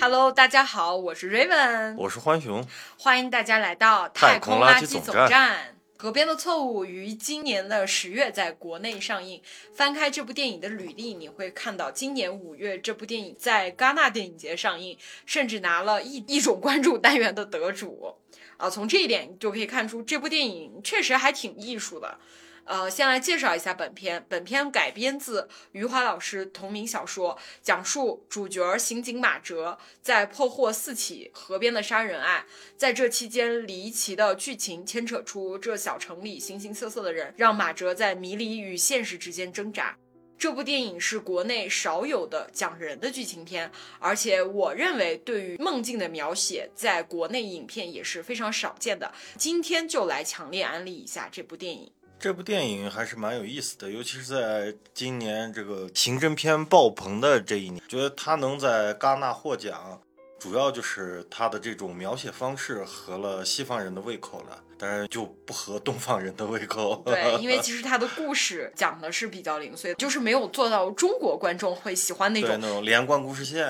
Hello，大家好，我是 Raven，我是欢熊，欢迎大家来到太空空垃圾总站河边的错误于今年的十月在国内上映。翻开这部电影的履历，你会看到今年五月这部电影在戛纳电影节上映，甚至拿了一 一种关注单元的得主。啊，从这一点就可以看出，这部电影确实还挺艺术的。呃，先来介绍一下本片。本片改编自余华老师同名小说，讲述主角刑警马哲在破获四起河边的杀人案，在这期间离奇的剧情牵扯出这小城里形形色色的人，让马哲在迷离与现实之间挣扎。这部电影是国内少有的讲人的剧情片，而且我认为对于梦境的描写，在国内影片也是非常少见的。今天就来强烈安利一下这部电影。这部电影还是蛮有意思的，尤其是在今年这个刑侦片爆棚的这一年，觉得他能在戛纳获奖，主要就是他的这种描写方式合了西方人的胃口了，当然就不合东方人的胃口。对，因为 其实他的故事讲的是比较零碎，就是没有做到中国观众会喜欢那种那种连贯故事线。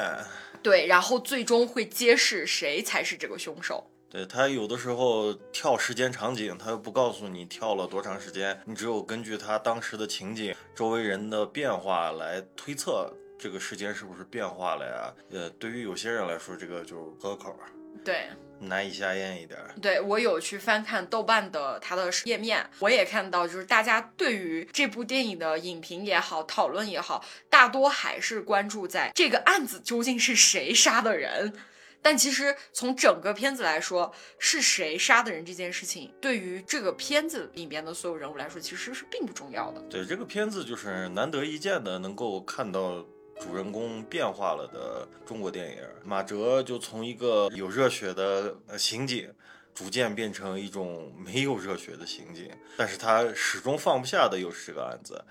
对，然后最终会揭示谁才是这个凶手。对他有的时候跳时间场景，他又不告诉你跳了多长时间，你只有根据他当时的情景、周围人的变化来推测这个时间是不是变化了呀？呃，对于有些人来说，这个就是合口儿，对，难以下咽一点。对我有去翻看豆瓣的它的页面，我也看到，就是大家对于这部电影的影评也好，讨论也好，大多还是关注在这个案子究竟是谁杀的人。但其实从整个片子来说，是谁杀的人这件事情，对于这个片子里面的所有人物来说，其实是并不重要的。对这个片子就是难得一见的，能够看到主人公变化了的中国电影。马哲就从一个有热血的刑警，逐渐变成一种没有热血的刑警，但是他始终放不下的又是这个案子，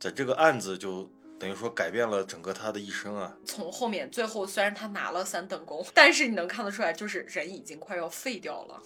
在这个案子就等于说改变了整个他的一生啊。从后面最后虽然他拿了三等功，但是你能看得出来，就是人已经快要废掉了。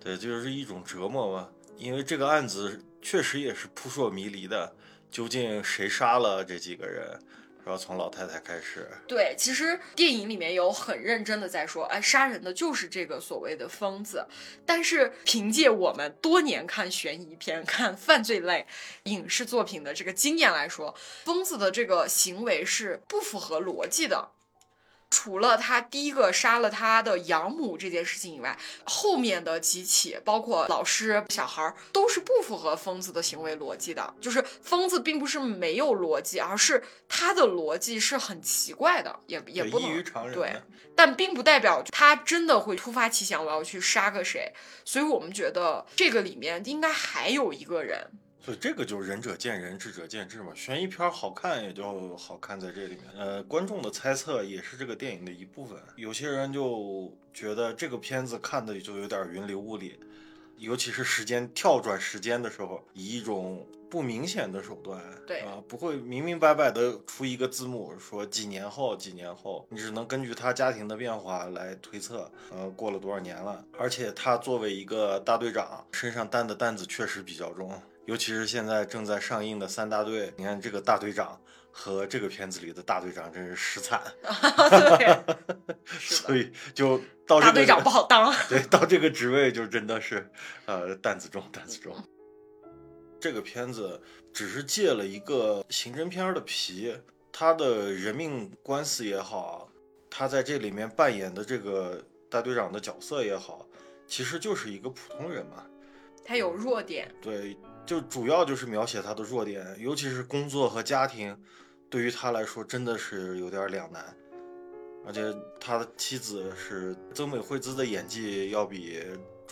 对，就是一种折磨嘛。因为这个案子确实也是扑朔迷离的，究竟谁杀了这几个人？然后从老太太开始，对，其实电影里面有很认真的在说，哎，杀人的就是这个所谓的疯子。但是凭借我们多年看悬疑片、看犯罪类影视作品的这个经验来说，疯子的这个行为是不符合逻辑的。除了他第一个杀了他的养母这件事情以外，后面的几起，包括老师、小孩儿，都是不符合疯子的行为逻辑的。就是疯子并不是没有逻辑，而是他的逻辑是很奇怪的，也也不能于常人。对，但并不代表他真的会突发奇想，我要去杀个谁。所以我们觉得这个里面应该还有一个人。所以这个就是仁者见仁，智者见智嘛。悬疑片好看也就好看在这里面。呃，观众的猜测也是这个电影的一部分。有些人就觉得这个片子看的就有点云里雾里，尤其是时间跳转时间的时候，以一种不明显的手段，对啊，不会明明白白的出一个字幕说几年后几年后，你只能根据他家庭的变化来推测，呃，过了多少年了。而且他作为一个大队长，身上担的担子确实比较重。尤其是现在正在上映的三大队，你看这个大队长和这个片子里的大队长真是实惨，对，所以就到这个大队长不好当。对，到这个职位就真的是，呃，担子重，担子重。这个片子只是借了一个刑侦片儿的皮，他的人命官司也好，他在这里面扮演的这个大队长的角色也好，其实就是一个普通人嘛。他有弱点，对，就主要就是描写他的弱点，尤其是工作和家庭，对于他来说真的是有点两难。而且他的妻子是曾美惠子的演技要比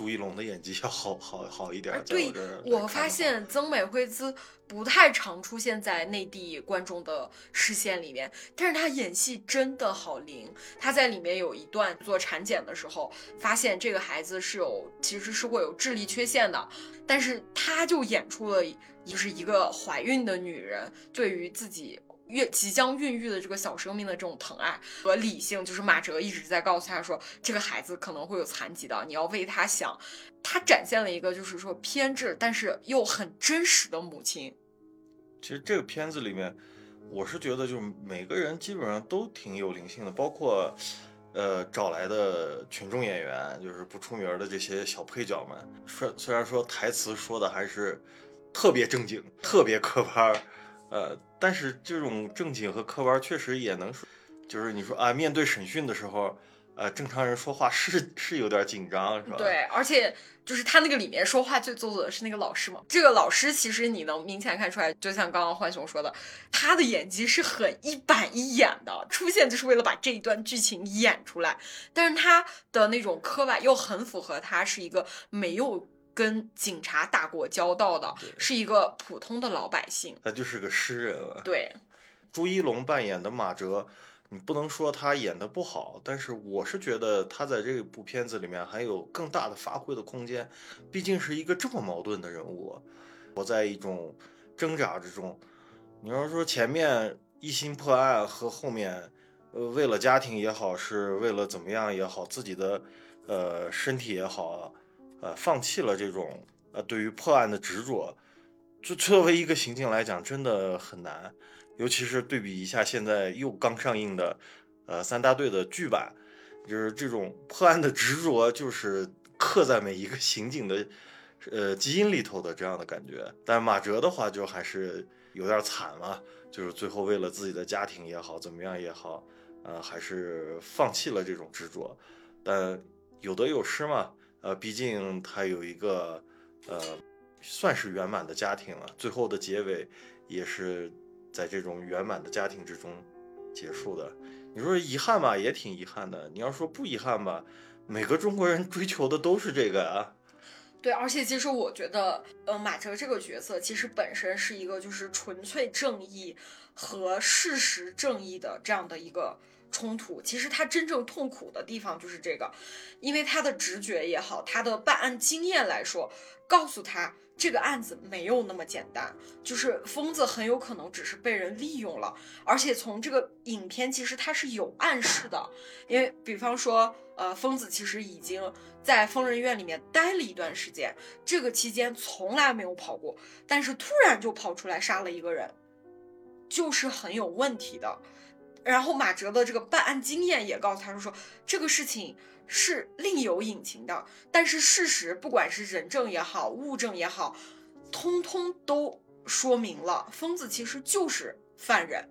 朱一龙的演技要好好好一点对我发现曾美惠子不太常出现在内地观众的视线里面，但是她演戏真的好灵。她在里面有一段做产检的时候，发现这个孩子是有其实是会有智力缺陷的，但是她就演出了就是一个怀孕的女人对于自己。孕即将孕育的这个小生命的这种疼爱和理性，就是马哲一直在告诉他说，这个孩子可能会有残疾的，你要为他想。他展现了一个就是说偏执，但是又很真实的母亲。其实这个片子里面，我是觉得就是每个人基本上都挺有灵性的，包括呃找来的群众演员，就是不出名的这些小配角们，虽虽然说台词说的还是特别正经、特别磕巴，呃，但是这种正经和科班确实也能说，就是你说啊，面对审讯的时候。呃，正常人说话是是有点紧张，是吧？对，而且就是他那个里面说话最做作的是那个老师嘛。这个老师其实你能明显看出来，就像刚刚浣熊说的，他的演技是很一板一眼的，出现就是为了把这一段剧情演出来。但是他的那种刻板又很符合他是一个没有跟警察打过交道的，是一个普通的老百姓。他就是个诗人了。对，朱一龙扮演的马哲。你不能说他演的不好，但是我是觉得他在这部片子里面还有更大的发挥的空间，毕竟是一个这么矛盾的人物，我在一种挣扎之中。你要说前面一心破案和后面，呃，为了家庭也好，是为了怎么样也好，自己的呃身体也好，呃，放弃了这种呃对于破案的执着，就作为一个刑警来讲，真的很难。尤其是对比一下现在又刚上映的，呃，三大队的剧版，就是这种破案的执着，就是刻在每一个刑警的，呃，基因里头的这样的感觉。但马哲的话就还是有点惨了，就是最后为了自己的家庭也好，怎么样也好，呃，还是放弃了这种执着。但有得有失嘛，呃，毕竟他有一个，呃，算是圆满的家庭了。最后的结尾也是。在这种圆满的家庭之中结束的，你说遗憾吧，也挺遗憾的。你要说不遗憾吧，每个中国人追求的都是这个啊。对，而且其实我觉得，呃，马哲这个角色其实本身是一个就是纯粹正义和事实正义的这样的一个冲突。其实他真正痛苦的地方就是这个，因为他的直觉也好，他的办案经验来说，告诉他。这个案子没有那么简单，就是疯子很有可能只是被人利用了，而且从这个影片其实它是有暗示的，因为比方说，呃，疯子其实已经在疯人院里面待了一段时间，这个期间从来没有跑过，但是突然就跑出来杀了一个人，就是很有问题的。然后马哲的这个办案经验也告诉他说，说这个事情。是另有隐情的，但是事实，不管是人证也好，物证也好，通通都说明了疯子其实就是犯人，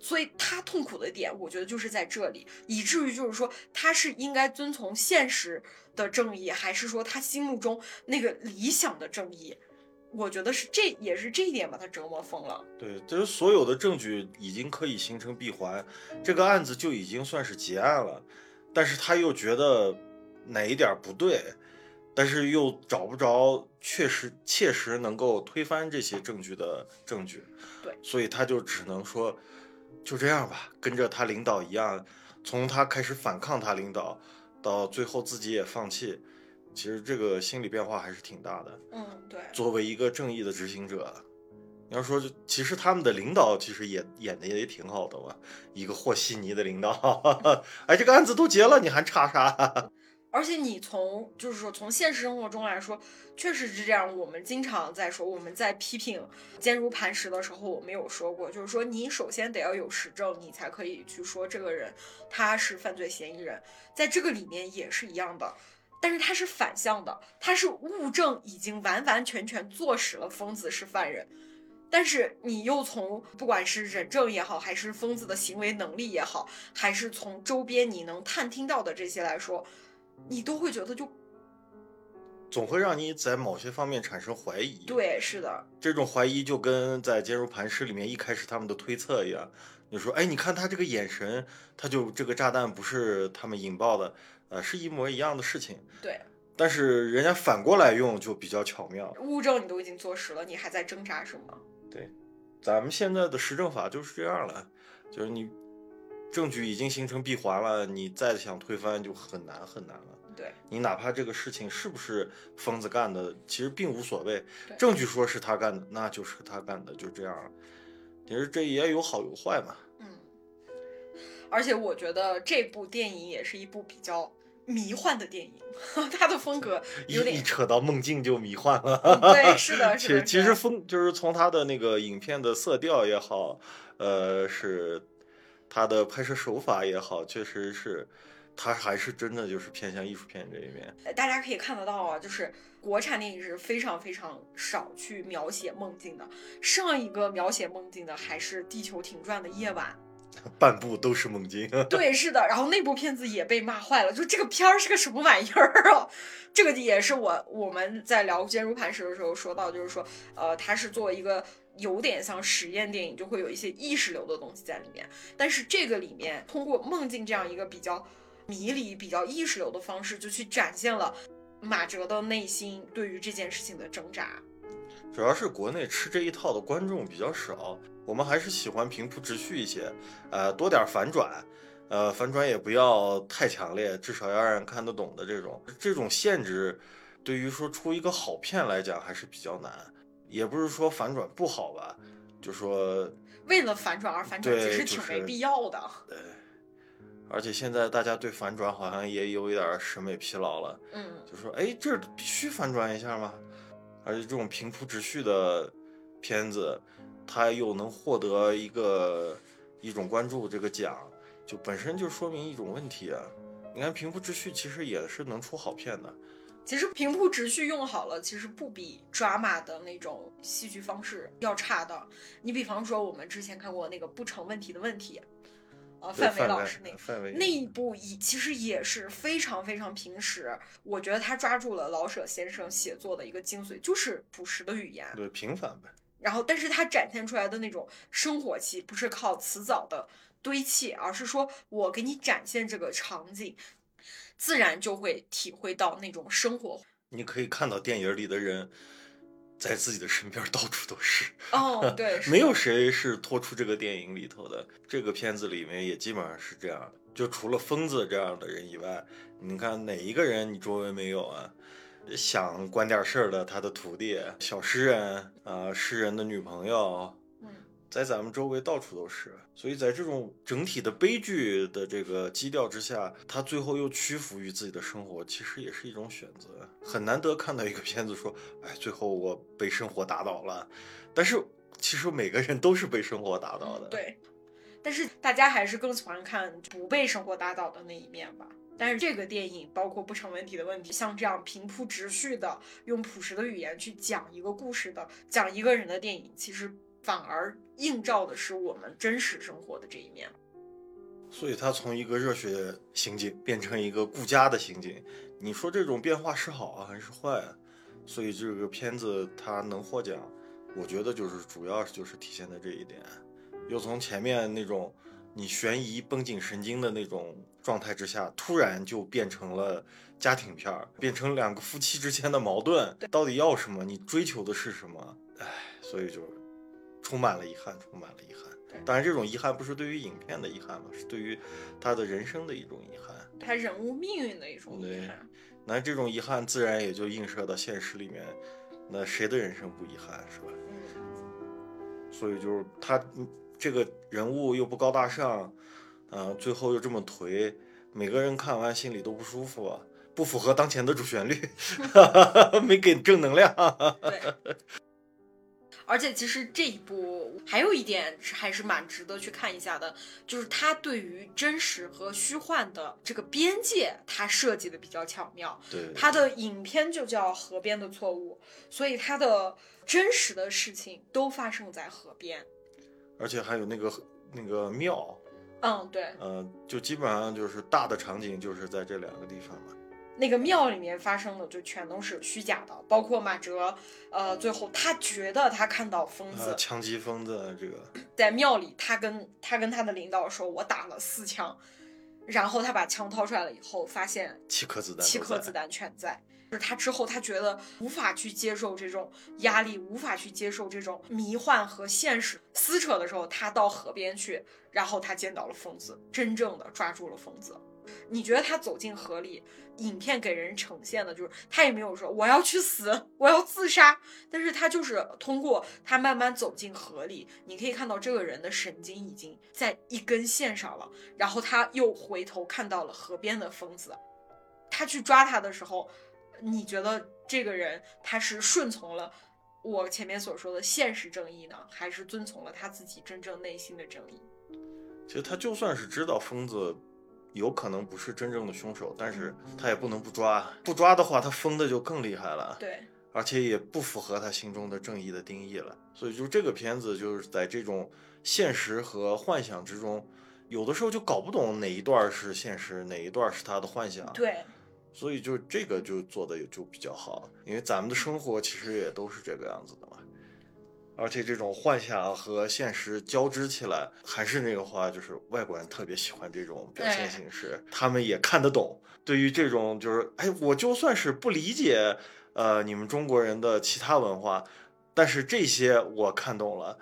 所以他痛苦的点，我觉得就是在这里，以至于就是说他是应该遵从现实的正义，还是说他心目中那个理想的正义？我觉得是这也是这一点把他折磨疯了。对，就是所有的证据已经可以形成闭环，这个案子就已经算是结案了。但是他又觉得哪一点不对，但是又找不着确实切实能够推翻这些证据的证据，对，所以他就只能说就这样吧，跟着他领导一样，从他开始反抗他领导，到最后自己也放弃，其实这个心理变化还是挺大的。嗯，对，作为一个正义的执行者。你要说，其实他们的领导其实也演的也挺好的嘛，一个和稀泥的领导，哎，这个案子都结了，你还差啥？而且你从就是说从现实生活中来说，确实是这样。我们经常在说，我们在批评坚如磐石的时候，我们有说过，就是说你首先得要有实证，你才可以去说这个人他是犯罪嫌疑人。在这个里面也是一样的，但是它是反向的，它是物证已经完完全全坐实了疯子是犯人。但是你又从不管是人证也好，还是疯子的行为能力也好，还是从周边你能探听到的这些来说，你都会觉得就总会让你在某些方面产生怀疑。对，是的，这种怀疑就跟在《坚如磐石》里面一开始他们的推测一样，你说，哎，你看他这个眼神，他就这个炸弹不是他们引爆的，呃，是一模一样的事情。对。但是人家反过来用就比较巧妙。物证你都已经坐实了，你还在挣扎什么？对，咱们现在的实证法就是这样了，就是你证据已经形成闭环了，你再想推翻就很难很难了。对，你哪怕这个事情是不是疯子干的，其实并无所谓，证据说是他干的，那就是他干的，就这样。其实这也有好有坏嘛。嗯，而且我觉得这部电影也是一部比较。迷幻的电影，他的风格有点一扯到梦境就迷幻了。对，是的，是的。其其实风就是从他的那个影片的色调也好，呃，是他的拍摄手法也好，确实是，他还是真的就是偏向艺术片这一面。呃大家可以看得到啊，就是国产电影是非常非常少去描写梦境的。上一个描写梦境的还是《地球停转的夜晚》。半部都是梦境。对，是的，然后那部片子也被骂坏了，就这个片儿是个什么玩意儿啊？这个也是我我们在聊《坚如磐石》的时候说到，就是说，呃，它是作为一个有点像实验电影，就会有一些意识流的东西在里面。但是这个里面通过梦境这样一个比较迷离、比较意识流的方式，就去展现了马哲的内心对于这件事情的挣扎。主要是国内吃这一套的观众比较少，我们还是喜欢平铺直叙一些，呃，多点反转，呃，反转也不要太强烈，至少要让人看得懂的这种。这种限制，对于说出一个好片来讲还是比较难。也不是说反转不好吧，就说为了反转而反转，对其实挺没必要的。对而且现在大家对反转好像也有一点审美疲劳了，嗯，就说哎，这必须反转一下吗？而且这种平铺直叙的片子，它又能获得一个一种关注这个奖，就本身就说明一种问题啊。你看平铺直叙其实也是能出好片的，其实平铺直叙用好了，其实不比 drama 的那种戏剧方式要差的。你比方说，我们之前看过那个不成问题的问题，呃，范伟老师那个。范伟那一部也其实也是非常非常平实，我觉得他抓住了老舍先生写作的一个精髓，就是朴实的语言。对平凡呗。然后，但是他展现出来的那种生活气，不是靠辞藻的堆砌，而是说我给你展现这个场景，自然就会体会到那种生活。你可以看到电影里的人，在自己的身边到处都是。哦，对，没有谁是脱出这个电影里头的。这个片子里面也基本上是这样的，就除了疯子这样的人以外，你看哪一个人你周围没有啊？想管点事儿的他的徒弟、小诗人啊、诗人的女朋友，嗯，在咱们周围到处都是。所以在这种整体的悲剧的这个基调之下，他最后又屈服于自己的生活，其实也是一种选择。很难得看到一个片子说，哎，最后我被生活打倒了。但是其实每个人都是被生活打倒的。，对。但是大家还是更喜欢看不被生活打倒的那一面吧。但是这个电影包括不成问题的问题，像这样平铺直叙的，用朴实的语言去讲一个故事的，讲一个人的电影，其实反而映照的是我们真实生活的这一面。所以他从一个热血刑警变成一个顾家的刑警，你说这种变化是好啊还是坏啊？所以这个片子它能获奖，我觉得就是主要就是体现在这一点，又从前面那种你悬疑绷紧神经的那种状态之下，突然就变成了家庭片儿，变成两个夫妻之间的矛盾，到底要什么？你追求的是什么？唉，所以就充满了遗憾，充满了遗憾。当然，这种遗憾不是对于影片的遗憾嘛，是对于他的人生的一种遗憾。他人物命运的一种遗对憾。那这种遗憾自然也就映射到现实里面，那谁的人生不遗憾是吧？嗯，所以就是他嗯这个人物又不高大上，呃，最后又这么颓，每个人看完心里都不舒服啊，不符合当前的主旋律，没给正能量。对。而且其实这一部还有一点是还是蛮值得去看一下的，就是它对于真实和虚幻的这个边界，它设计的比较巧妙。对，它的影片就叫《河边的错误》，所以它的真实的事情都发生在河边。而且还有那个那个庙，嗯，对，呃，就基本上就是大的场景就是在这两个地方嘛。那个庙里面发生的就全都是虚假的，包括马哲，呃，最后他觉得他看到疯子啊，枪击疯子这个，在庙里，他跟他跟他的领导说：“我打了四枪。”然后他把枪掏出来了以后，发现七颗子弹，七颗子弹全在。就是他之后，他觉得无法去接受这种压力，无法去接受这种迷幻和现实撕扯的时候，他到河边去，然后他见到了疯子，真正的抓住了疯子。你觉得他走进河里，影片给人呈现的就是他也没有说我要去死，我要自杀，但是他就是通过他慢慢走进河里，你可以看到这个人的神经已经在一根线上了，然后他又回头看到了河边的疯子，他去抓他的时候，你觉得这个人他是顺从了我前面所说的现实正义呢，还是遵从了他自己真正内心的正义？其实他就算是知道疯子有可能不是真正的凶手，但是他也不能不抓，不抓的话，他疯的就更厉害了。对，而且也不符合他心中的正义的定义了。所以就这个片子就是在这种现实和幻想之中，有的时候就搞不懂哪一段是现实，哪一段是他的幻想。对，所以就这个就做的也就比较好，因为咱们的生活其实也都是这个样子的嘛。而且这种幻想和现实交织起来，还是那个话，就是外国人特别喜欢这种表现形式，他们也看得懂。对于这种就是，哎，我就算是不理解，呃，你们中国人的其他文化，但是这些我看懂了。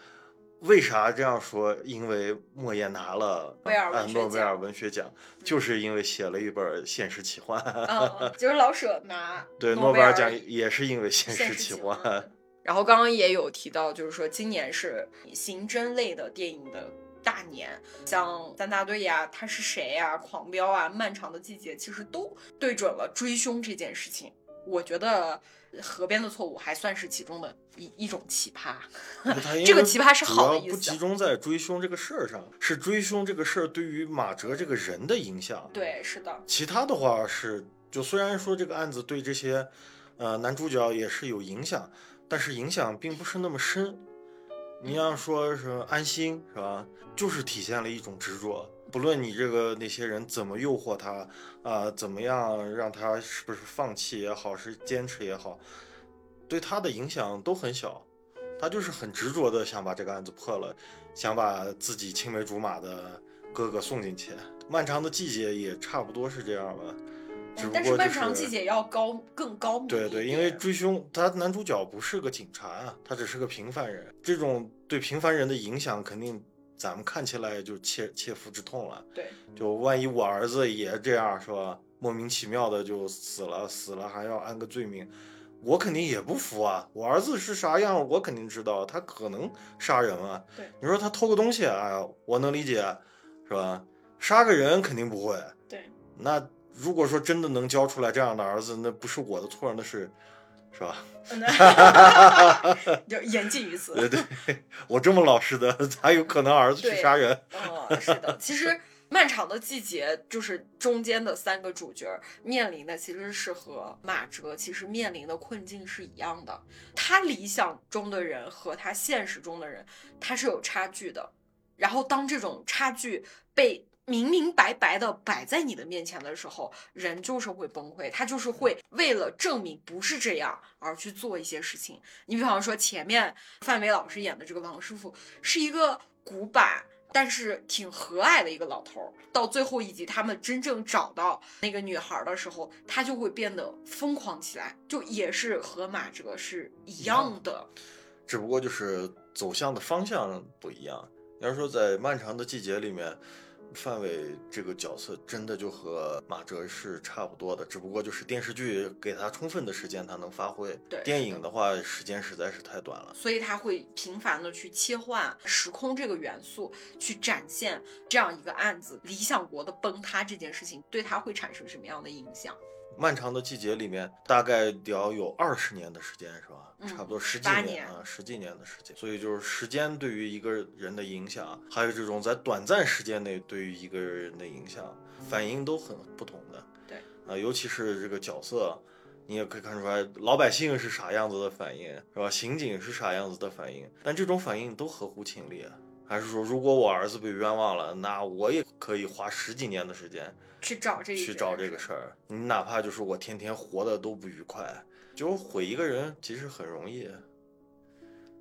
为啥这样说？因为莫言拿了诺贝尔文学奖，就是因为写了一本现实奇幻。嗯，就是老舍拿 对，诺贝尔奖也是因为现现实实奇幻。然后刚刚也有提到，就是说今年是刑侦类的电影的大年，像三大队呀、他是谁呀、狂飙啊、漫长的季节，其实都对准了追凶这件事情。我觉得《河边的错误》还算是其中的一一种奇葩。这个奇葩是好的意思要不集中在追凶这个事儿上，是追凶这个事儿对于马哲这个人的影响。对，是的，其他的话是，就虽然说这个案子对这些，呃，男主角也是有影响，但是影响并不是那么深。你要说是安心是吧？就是体现了一种执着，不论你这个那些人怎么诱惑他，啊、怎么样让他是不是放弃也好，是坚持也好，对他的影响都很小。他就是很执着的想把这个案子破了，想把自己青梅竹马的哥哥送进去。漫长的季节也差不多是这样吧，只不但是漫长季节要高更高明对对，因为追凶，他男主角不是个警察啊，他只是个平凡人。这种对平凡人的影响，肯定咱们看起来就切切肤之痛了。对就万一我儿子也这样，是吧？莫名其妙的就死了，死了还要安个罪名，我肯定也不服啊！我儿子是啥样，我肯定知道，他可能杀人啊。对，你说他偷个东西，哎呀，我能理解，是吧？杀个人肯定不会。对，那如果说真的能教出来这样的儿子，那不是我的错，那是，是吧？就言尽于此。对对，我这么老实的，咋有可能儿子去杀人？嗯，是的，其实。漫长的季节就是中间的三个主角面临的其实是和马哲其实面临的困境是一样的。他理想中的人和他现实中的人，他是有差距的。然后当这种差距被明明白白的摆在你的面前的时候，人就是会崩溃，他就是会为了证明不是这样而去做一些事情。你比方说前面范伟老师演的这个王师傅是一个古板。但是挺和蔼的一个老头儿，到最后以及他们真正找到那个女孩的时候，他就会变得疯狂起来，就也是和马哲是一样的。只不过就是走向的方向不一样。要是说在漫长的季节里面，范伟这个角色真的就和马哲是差不多的，只不过就是电视剧给他充分的时间，他能发挥。对电影的话时间实在是太短了。所以他会频繁的去切换时空这个元素，去展现这样一个案子理想国的崩塌这件事情对他会产生什么样的影响。漫长的季节里面，大概得要有二十年的时间，是吧？嗯差不多十几年年啊，十几年的时间。所以就是时间对于一个人的影响，还有这种在短暂时间内对于一个人的影响，反应都很不同的。对啊，尤其是这个角色，你也可以看出来，老百姓是啥样子的反应，是吧？刑警是啥样子的反应，但这种反应都合乎情理。啊还是说，如果我儿子被冤枉了，那我也可以花十几年的时间去找这去找这个事事儿。你哪怕就是我天天活的都不愉快，就毁一个人其实很容易，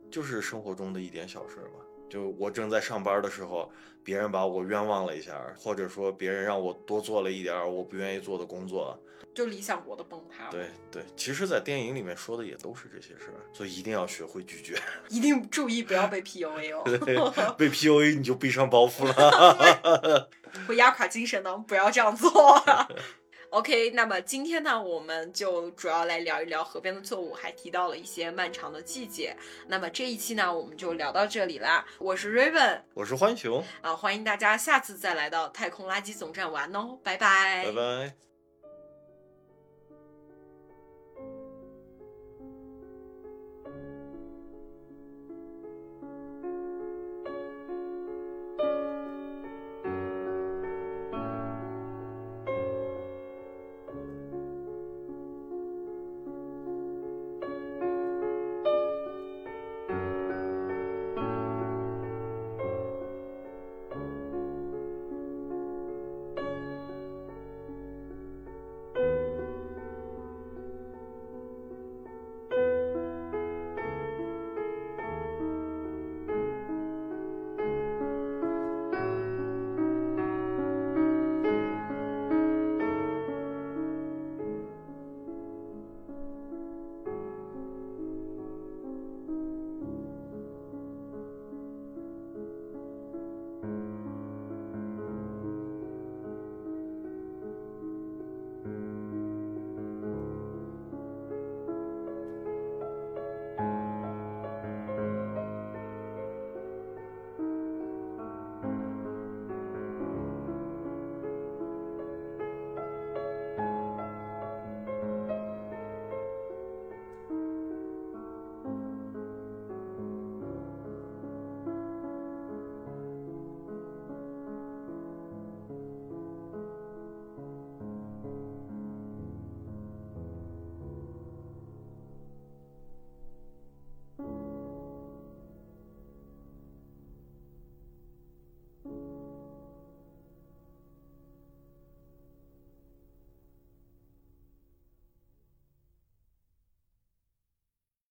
就是生活中的一点小事儿嘛。就我正在上班的时候，别人把我冤枉了一下，或者说别人让我多做了一点儿我不愿意做的工作，就理想国的崩塌。对对，其实，在电影里面说的也都是这些事儿，所以一定要学会拒绝。一定注意不要被 PUA 哦，被 PUA 你就背上包袱了。会压垮精神的，不要这样做。OK，那么今天呢，我们就主要来聊一聊河边的错误，还提到了一些漫长的季节。那么这一期呢，我们就聊到这里啦。我是 Raven 我是欢熊，啊，欢迎大家下次再来到太空垃圾总站玩哦，拜拜，拜拜。